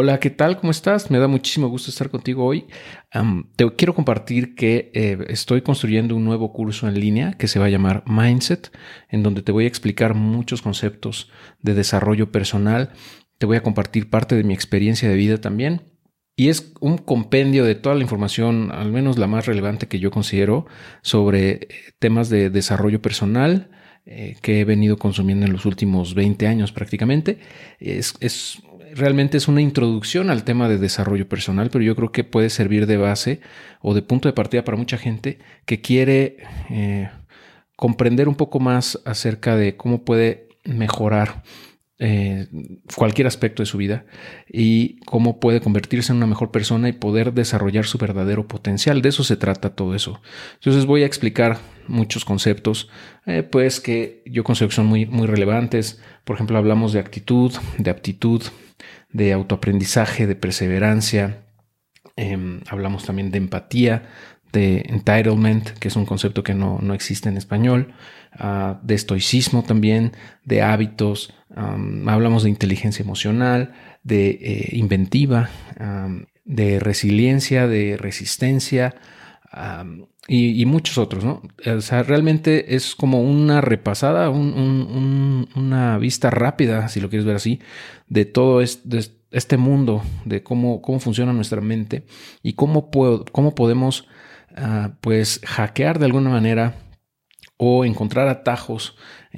Hola, ¿qué tal? ¿Cómo estás? Me da muchísimo gusto estar contigo hoy. te quiero compartir que eh, estoy construyendo un nuevo curso en línea que se va a llamar Mindset, en donde te voy a explicar muchos conceptos de desarrollo personal. Te voy a compartir parte de mi experiencia de vida también. Y es un compendio de toda la información, al menos la más relevante que yo considero, sobre eh, temas de desarrollo personal, eh, que he venido consumiendo en los últimos 20 años prácticamente. Es, es, realmente es una introducción al tema de desarrollo personal, pero yo creo que puede servir de base o de punto de partida para mucha gente que quiere eh, comprender un poco más acerca de cómo puede mejorar eh, cualquier aspecto de su vida y cómo puede convertirse en una mejor persona y poder desarrollar su verdadero potencial. De eso se trata todo eso. Entonces voy a explicar muchos conceptos, eh, pues que yo considero que son muy, muy relevantes. Por ejemplo, hablamos de actitud, de aptitud, de autoaprendizaje, de perseverancia. Em, hablamos también de empatía, de entitlement, que es un concepto que no, existe en español, ah, de estoicismo también, de hábitos, hablamos de inteligencia emocional, de eh, inventiva, de resiliencia, de resistencia, y, muchos otros, ¿no? O sea, realmente es como una repasada, una vista rápida, si lo quieres ver así, de todo este, mundo, de cómo, cómo funciona nuestra mente y cómo, podemos, ah, pues, hackear de alguna manera o encontrar atajos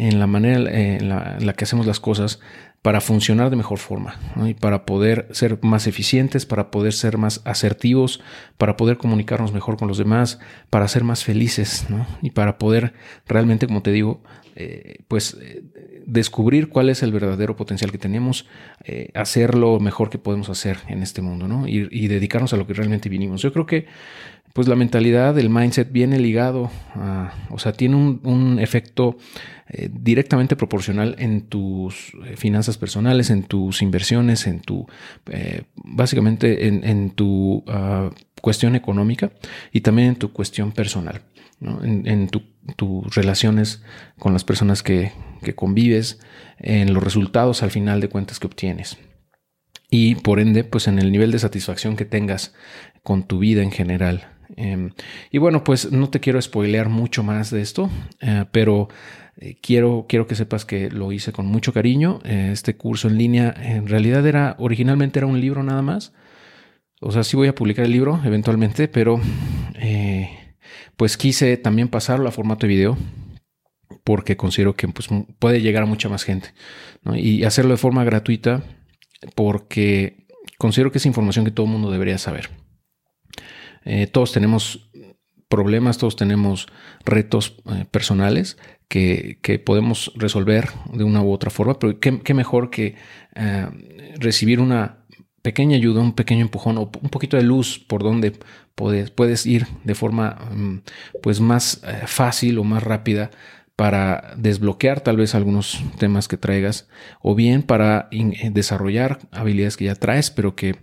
en la manera en la que hacemos las cosas para funcionar de mejor forma y para poder ser más eficientes, para poder ser más asertivos, para poder comunicarnos mejor con los demás, para ser más felices y para poder realmente, como te digo, eh, pues eh, descubrir cuál es el verdadero potencial que tenemos, eh, hacer lo mejor que podemos hacer en este mundo ¿no? y, y dedicarnos a lo que realmente vinimos. Yo creo que pues la mentalidad, el mindset viene ligado a, o sea, tiene un, efecto eh, directamente proporcional en tus eh, finanzas personales, en tus inversiones, en tu, eh, básicamente en, tu ah, cuestión económica y también en tu cuestión personal, en, tus relaciones con las personas que, que convives, en los resultados al final de cuentas que obtienes. Y por ende, pues en el nivel de satisfacción que tengas con tu vida en general Em, y bueno, pues no te quiero spoilear mucho más de esto, eh, pero eh, quiero, quiero que sepas que lo hice con mucho cariño. Eh, este curso en línea en realidad era, originalmente era un libro nada más. O sea, sí voy a publicar el libro eventualmente, pero pues quise también pasarlo a formato de video porque considero que pues, puede llegar a mucha más gente y hacerlo de forma gratuita porque considero que es información que todo el mundo debería saber. Eh, todos tenemos problemas, todos tenemos retos eh, personales que, podemos resolver de una u otra forma, pero qué, mejor que eh, recibir una pequeña ayuda, un pequeño empujón o un poquito de luz por donde puedes, puedes ir de forma mm, pues más fácil o más rápida para desbloquear tal vez algunos temas que traigas o bien para desarrollar habilidades que ya traes pero que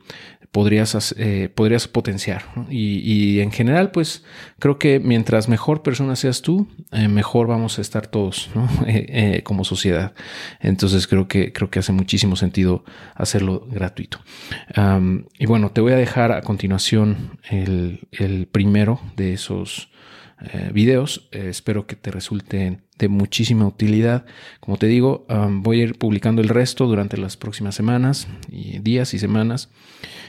podrías, eh, podrías potenciar. Y, en general, pues creo que mientras mejor persona seas tú, eh, mejor vamos a estar todos eh, como sociedad. Entonces creo que, creo que hace muchísimo sentido hacerlo gratuito. y bueno, te voy a dejar a continuación el, el primero de esos videos. espero que te resulten de muchísima utilidad. Como te digo, voy a ir publicando el resto durante las próximas semanas y días y semanas.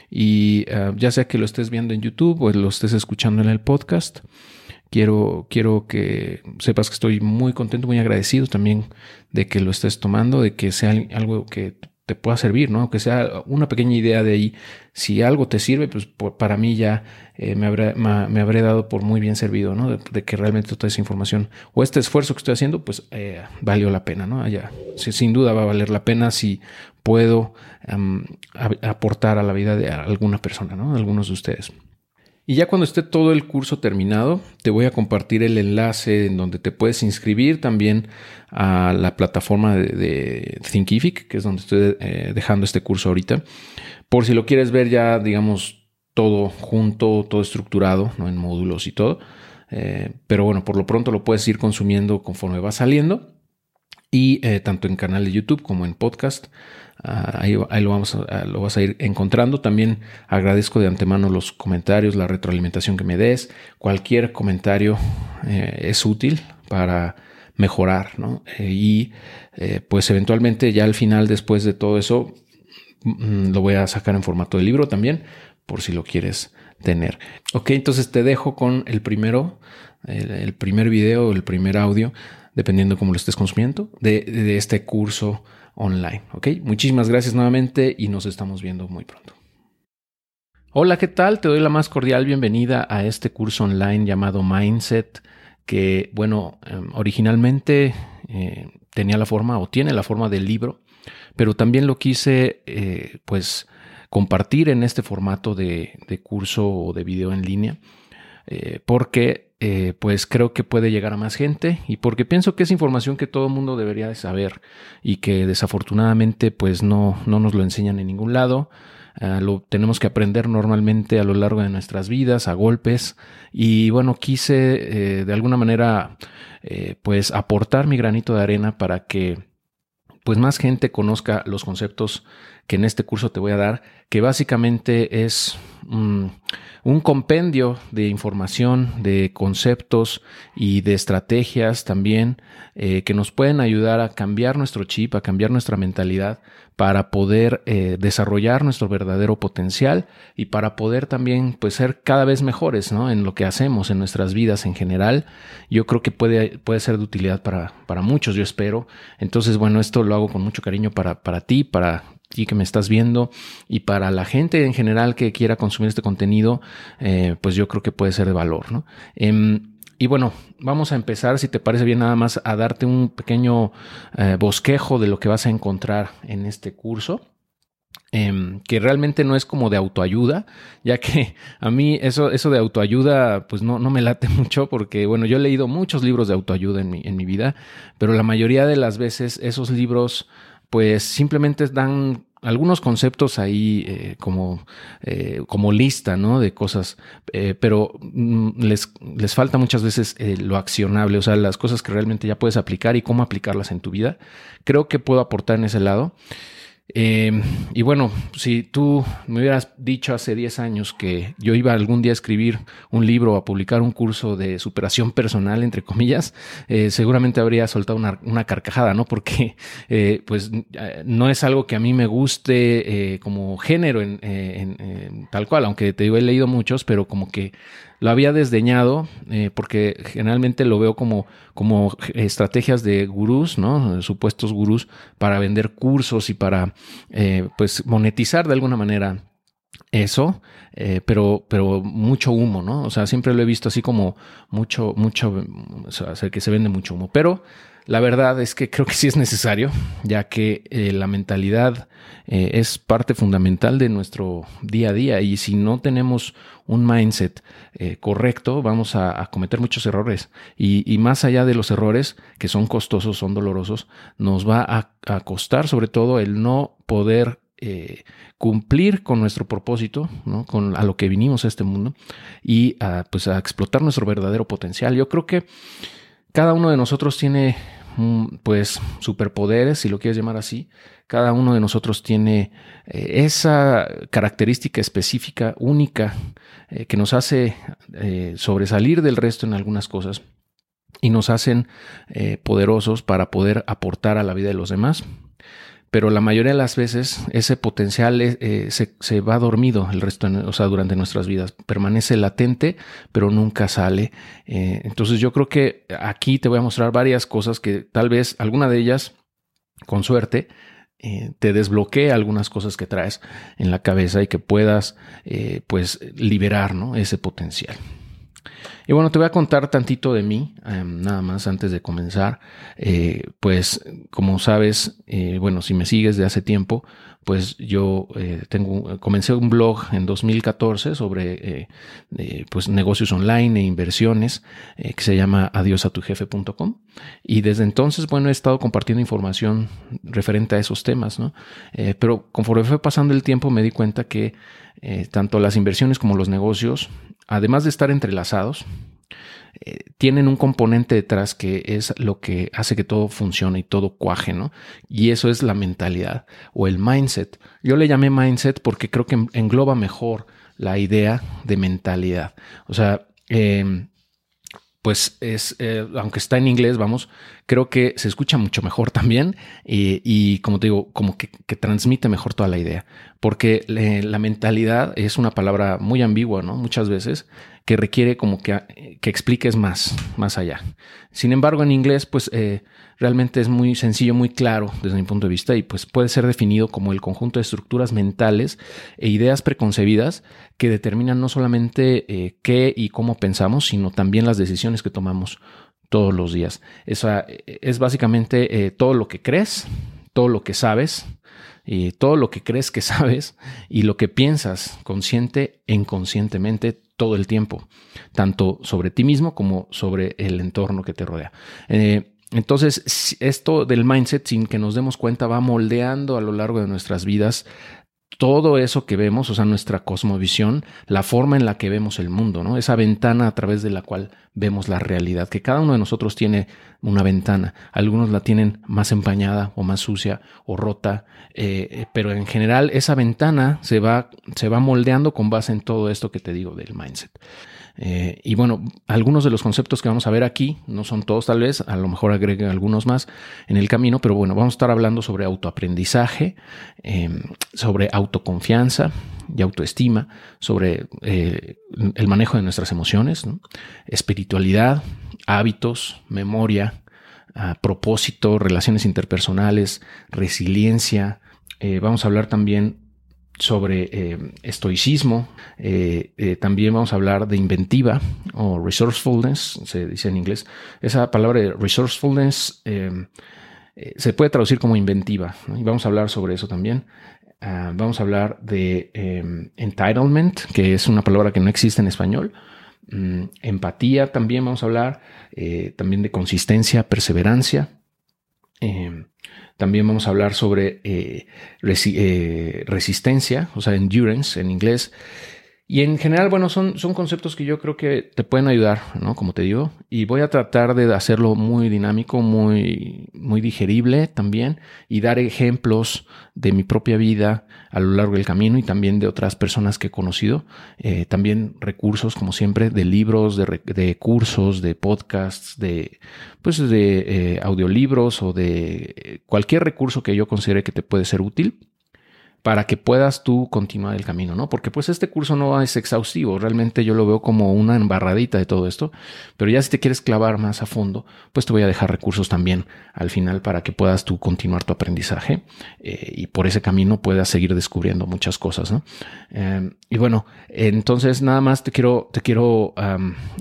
Y ah, ya sea que lo estés viendo en YouTube o lo estés escuchando en el podcast, quiero, quiero que sepas que estoy muy contento, muy agradecido también de que lo estés tomando, de que sea algo que te pueda servir, ¿no? Que sea una pequeña idea de ahí. Si algo te sirve, pues para mí ya eh, me, habré, dado por muy bien servido, ¿no? De, que realmente toda esa información o este esfuerzo que estoy haciendo, pues eh, valió la pena, ¿no? Ya, sin duda va a valer la pena si puedo aportar a la vida de alguna persona, ¿no? algunos de ustedes. Y ya cuando esté todo el curso terminado, te voy a compartir el enlace en donde te puedes inscribir también a la plataforma de, Thinkific, que es donde estoy eh, dejando este curso ahorita. Por si lo quieres ver ya, digamos, todo junto, todo estructurado, ¿no? en módulos y todo. Eh, pero bueno, por lo pronto lo puedes ir consumiendo conforme va saliendo. Y eh, tanto en canal de YouTube como en podcast Ah, ahí, lo, vamos lo vas a ir encontrando. También agradezco de antemano los comentarios, la retroalimentación que me des. Cualquier comentario eh, es útil para mejorar, ¿no? Eh, y eh, pues eventualmente ya al final, después de todo eso, mm, lo voy a sacar en formato de libro también, por si lo quieres tener. Ok, entonces te dejo con el primero, el, primer video, el primer audio, dependiendo cómo lo estés consumiendo, de este curso online. ¿Ok? Muchísimas gracias nuevamente y nos estamos viendo muy pronto. Hola, ¿qué tal? Te doy la más cordial bienvenida a este curso online llamado Mindset, que, bueno, em, originalmente eh, tenía la forma o tiene la forma del libro, pero también lo quise, eh, pues, compartir en este formato de, curso o de video en línea, eh, porque eh, pues creo que puede llegar a más gente y porque pienso que es información que todo el mundo debería de saber y que desafortunadamente pues no, no nos lo enseñan en ningún lado. Ah, lo tenemos que aprender normalmente a lo largo de nuestras vidas, a golpes. Y bueno, quise eh, de alguna manera eh, pues aportar mi granito de arena para que pues más gente conozca los conceptos que en este curso te voy a dar, que básicamente es mm, un compendio de información, de conceptos y de estrategias también eh, que nos pueden ayudar a cambiar nuestro chip, a cambiar nuestra mentalidad para poder eh, desarrollar nuestro verdadero potencial y para poder también pues, ser cada vez mejores ¿no? en lo que hacemos, en nuestras vidas en general. Yo creo que puede, puede ser de utilidad para, para muchos, yo espero. Entonces, bueno, esto lo hago con mucho cariño para, para ti, para ti que me estás viendo y para la gente en general que quiera consumir este contenido, eh, pues yo creo que puede ser de valor. ¿no? Em, y bueno, vamos a empezar, si te parece bien, nada más a darte un pequeño eh, bosquejo de lo que vas a encontrar en este curso. Em, que realmente no es como de autoayuda, ya que a mí eso, eso de autoayuda pues no, no me late mucho porque bueno, yo he leído muchos libros de autoayuda en mi, en mi vida, pero la mayoría de las veces esos libros pues simplemente dan algunos conceptos ahí eh, como, eh, como lista, ¿no? De cosas, eh, pero mm, les, les, falta muchas veces lo accionable, o sea, las cosas que realmente ya puedes aplicar y cómo aplicarlas en tu vida. Creo que puedo aportar en ese lado. Em, y bueno, si tú me hubieras dicho hace 10 años que yo iba algún día a escribir un libro o a publicar un curso de superación personal, entre comillas, eh, seguramente habría soltado una, carcajada, ¿no? Porque eh, pues no es algo que a mí me guste eh, como género en, tal cual, aunque te digo, he leído muchos, pero como que lo había desdeñado eh, porque generalmente lo veo como, como estrategias de gurús, ¿no? Supuestos gurús para vender cursos y para eh, pues monetizar de alguna manera eso, eh, pero, pero mucho humo, ¿no? O sea, siempre lo he visto así como mucho, mucho, o sea, que se vende mucho humo. Pero la verdad es que creo que sí es necesario, ya que eh, la mentalidad eh, es parte fundamental de nuestro día a día y si no tenemos un mindset eh, correcto, vamos a, cometer muchos errores. Y, más allá de los errores, que son costosos, son dolorosos, nos va a, costar sobre todo el no poder cumplir con nuestro propósito, ¿no? con a lo que vinimos a este mundo y a, pues a explotar nuestro verdadero potencial. Yo creo que cada uno de nosotros tiene pues superpoderes, si lo quieres llamar así. Cada uno de nosotros tiene eh, esa característica específica, única, eh, que nos hace eh, sobresalir del resto en algunas cosas y nos hacen poderosos para poder aportar a la vida de los demás pero la mayoría de las veces ese potencial eh, se, va dormido el resto, o sea, durante nuestras vidas, permanece latente, pero nunca sale. Eh, entonces yo creo que aquí te voy a mostrar varias cosas que tal vez alguna de ellas, con suerte, eh, te desbloquee algunas cosas que traes en la cabeza y que puedas, pues, liberar ¿no? ese potencial. Y bueno, te voy a contar tantito de mí, em, nada más antes de comenzar. Eh, pues como sabes, eh, bueno, si me sigues de hace tiempo, pues yo eh, comencé un blog en 2014 sobre pues negocios online e inversiones que se llama adiosatujefe.com y desde entonces, bueno, he estado compartiendo información referente a esos temas, ¿no? pero conforme fue pasando el tiempo me di cuenta que tanto las inversiones como los negocios además de estar entrelazados, eh, tienen un componente detrás que es lo que hace que todo funcione y todo cuaje, ¿no? Y eso es la mentalidad o el mindset. Yo le llamé mindset porque creo que engloba mejor la idea de mentalidad. O sea, eh, pues es, eh, aunque está en inglés, vamos, creo que se escucha mucho mejor también y, como te digo, como que, transmite mejor toda la idea, porque la mentalidad es una palabra muy ambigua, ¿no? Muchas veces que requiere como que, que expliques más, más allá. Sin embargo, en inglés, pues eh, realmente es muy sencillo, muy claro desde mi punto de vista y pues puede ser definido como el conjunto de estructuras mentales e ideas preconcebidas que determinan no solamente eh, qué y cómo pensamos, sino también las decisiones que tomamos todos los días. Esa es básicamente eh, todo lo que crees, todo lo que sabes, y todo lo que crees que sabes y lo que piensas consciente e inconscientemente todo el tiempo, tanto sobre ti mismo como sobre el entorno que te rodea. Eh, entonces, esto del mindset, sin que nos demos cuenta, va moldeando a lo largo de nuestras vidas todo eso que vemos, o sea, nuestra cosmovisión, la forma en la que vemos el mundo, ¿no? Esa ventana a través de la cual vemos la realidad, que cada uno de nosotros tiene una ventana. Algunos la tienen más empañada o más sucia o rota, eh, pero en general esa ventana se va, se va moldeando con base en todo esto que te digo del mindset. Eh, y bueno, algunos de los conceptos que vamos a ver aquí, no son todos tal vez, a lo mejor agreguen algunos más en el camino, pero bueno, vamos a estar hablando sobre autoaprendizaje, em, sobre autoconfianza y autoestima, sobre eh, el manejo de nuestras emociones, espiritualidad, hábitos, memoria, ah, propósito, relaciones interpersonales, resiliencia. Eh, vamos a hablar también sobre eh, estoicismo. Eh, eh, también vamos a hablar de inventiva o resourcefulness, se dice en inglés. Esa palabra de resourcefulness se puede traducir como inventiva y vamos a hablar sobre eso también. Ah, vamos a hablar de entitlement, que es una palabra que no existe en español. Mm, empatía también vamos a hablar, también de consistencia, perseverancia. También vamos a hablar sobre eh, eh, resistencia, o sea, endurance en inglés. Y en general, bueno, son, son conceptos que yo creo que te pueden ayudar, ¿no? Como te digo. Y voy a tratar de hacerlo muy dinámico, muy, muy digerible también y dar ejemplos de mi propia vida a lo largo del camino y también de otras personas que he conocido. Eh, también recursos, como siempre, de libros, de, cursos, de podcasts, de, pues, de eh, audiolibros o de cualquier recurso que yo considere que te puede ser útil para que puedas tú continuar el camino, ¿no? Porque pues este curso no es exhaustivo, realmente yo lo veo como una embarradita de todo esto, pero ya si te quieres clavar más a fondo, pues te voy a dejar recursos también al final para que puedas tú continuar tu aprendizaje eh, y por ese camino puedas seguir descubriendo muchas cosas, ¿no? Em, y bueno, entonces nada más te quiero, te quiero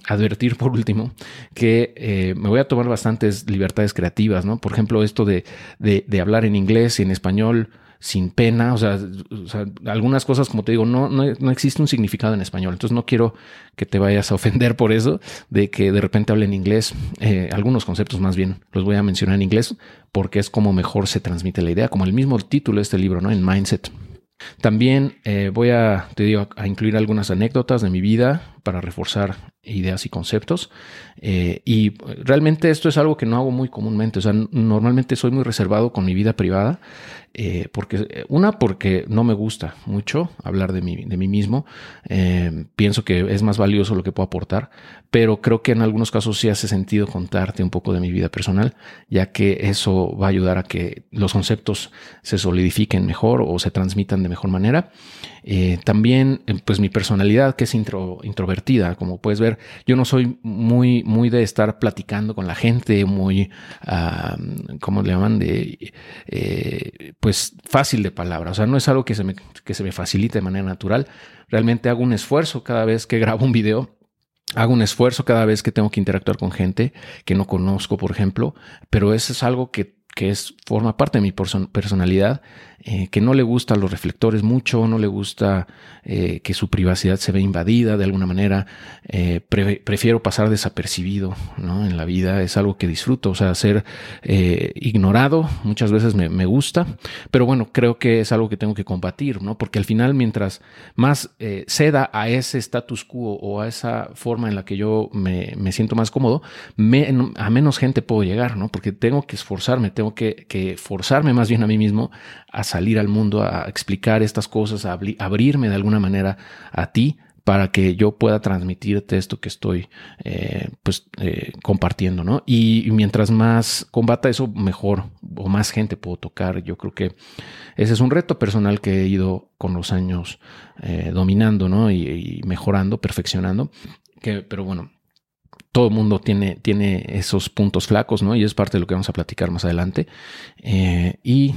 advertir por último que eh, me voy a tomar bastantes libertades creativas, ¿no? Por ejemplo, esto de, de, de hablar en inglés y en español, sin pena. O sea, algunas cosas, como te digo, no, no, existe un significado en español. Entonces no quiero que te vayas a ofender por eso, de que de repente hable en inglés. Eh, algunos conceptos más bien los voy a mencionar en inglés porque es como mejor se transmite la idea, como el mismo título de este libro, ¿no? En Mindset. También eh, voy a, te digo, a incluir algunas anécdotas de mi vida para reforzar ideas y conceptos. Eh, y realmente esto es algo que no hago muy comúnmente. O sea, normalmente soy muy reservado con mi vida privada. Eh, porque una, porque no me gusta mucho hablar de mí, de mí mismo. Eh, pienso que es más valioso lo que puedo aportar, pero creo que en algunos casos sí hace sentido contarte un poco de mi vida personal, ya que eso va a ayudar a que los conceptos se solidifiquen mejor o se transmitan de mejor manera. Eh, también, pues mi personalidad, que es introvertida, como puedes ver, yo no soy muy, muy de estar platicando con la gente, muy, uh, ¿cómo le llaman? De, pues fácil de palabra. O sea, no es algo que se me, que se me facilite de manera natural. Realmente hago un esfuerzo cada vez que grabo un video. Hago un esfuerzo cada vez que tengo que interactuar con gente que no conozco, por ejemplo, pero eso es algo que que es, forma parte de mi personalidad, eh, que no le gusta los reflectores mucho, no le gusta eh, que su privacidad se ve invadida de alguna manera. Eh, prefiero pasar desapercibido ¿no? en la vida, es algo que disfruto, o sea, ser ignorado muchas veces me, me, gusta, pero bueno, creo que es algo que tengo que combatir, ¿no? porque al final mientras más ceda a ese status quo o a esa forma en la que yo me, me siento más cómodo, a menos gente puedo llegar, ¿no? porque tengo que esforzarme, tengo que, que forzarme más bien a mí mismo a salir al mundo, a explicar estas cosas, a abrirme de alguna manera a ti para que yo pueda transmitirte esto que estoy eh, pues eh, compartiendo, ¿no? Y, mientras más combata eso, mejor o más gente puedo tocar. Yo creo que ese es un reto personal que he ido con los años eh, dominando, ¿no? Y, mejorando, perfeccionando. Que, pero bueno, todo el mundo tiene, tiene esos puntos flacos, ¿no? Y es parte de lo que vamos a platicar más adelante. y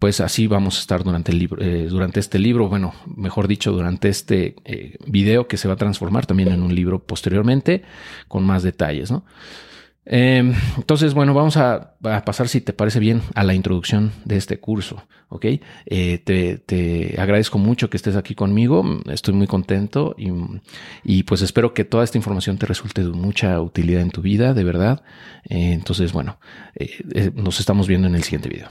pues así vamos a estar durante el libro, eh, durante este libro, bueno, mejor dicho, durante este eh, video que se va a transformar también en un libro posteriormente con más detalles, ¿no? Em, entonces, bueno, vamos a, pasar, si te parece bien, a la introducción de este curso, ¿ok? Eh, te, agradezco mucho que estés aquí conmigo, estoy muy contento y, y, pues espero que toda esta información te resulte de mucha utilidad en tu vida, de verdad. entonces, bueno, nos estamos viendo en el siguiente video.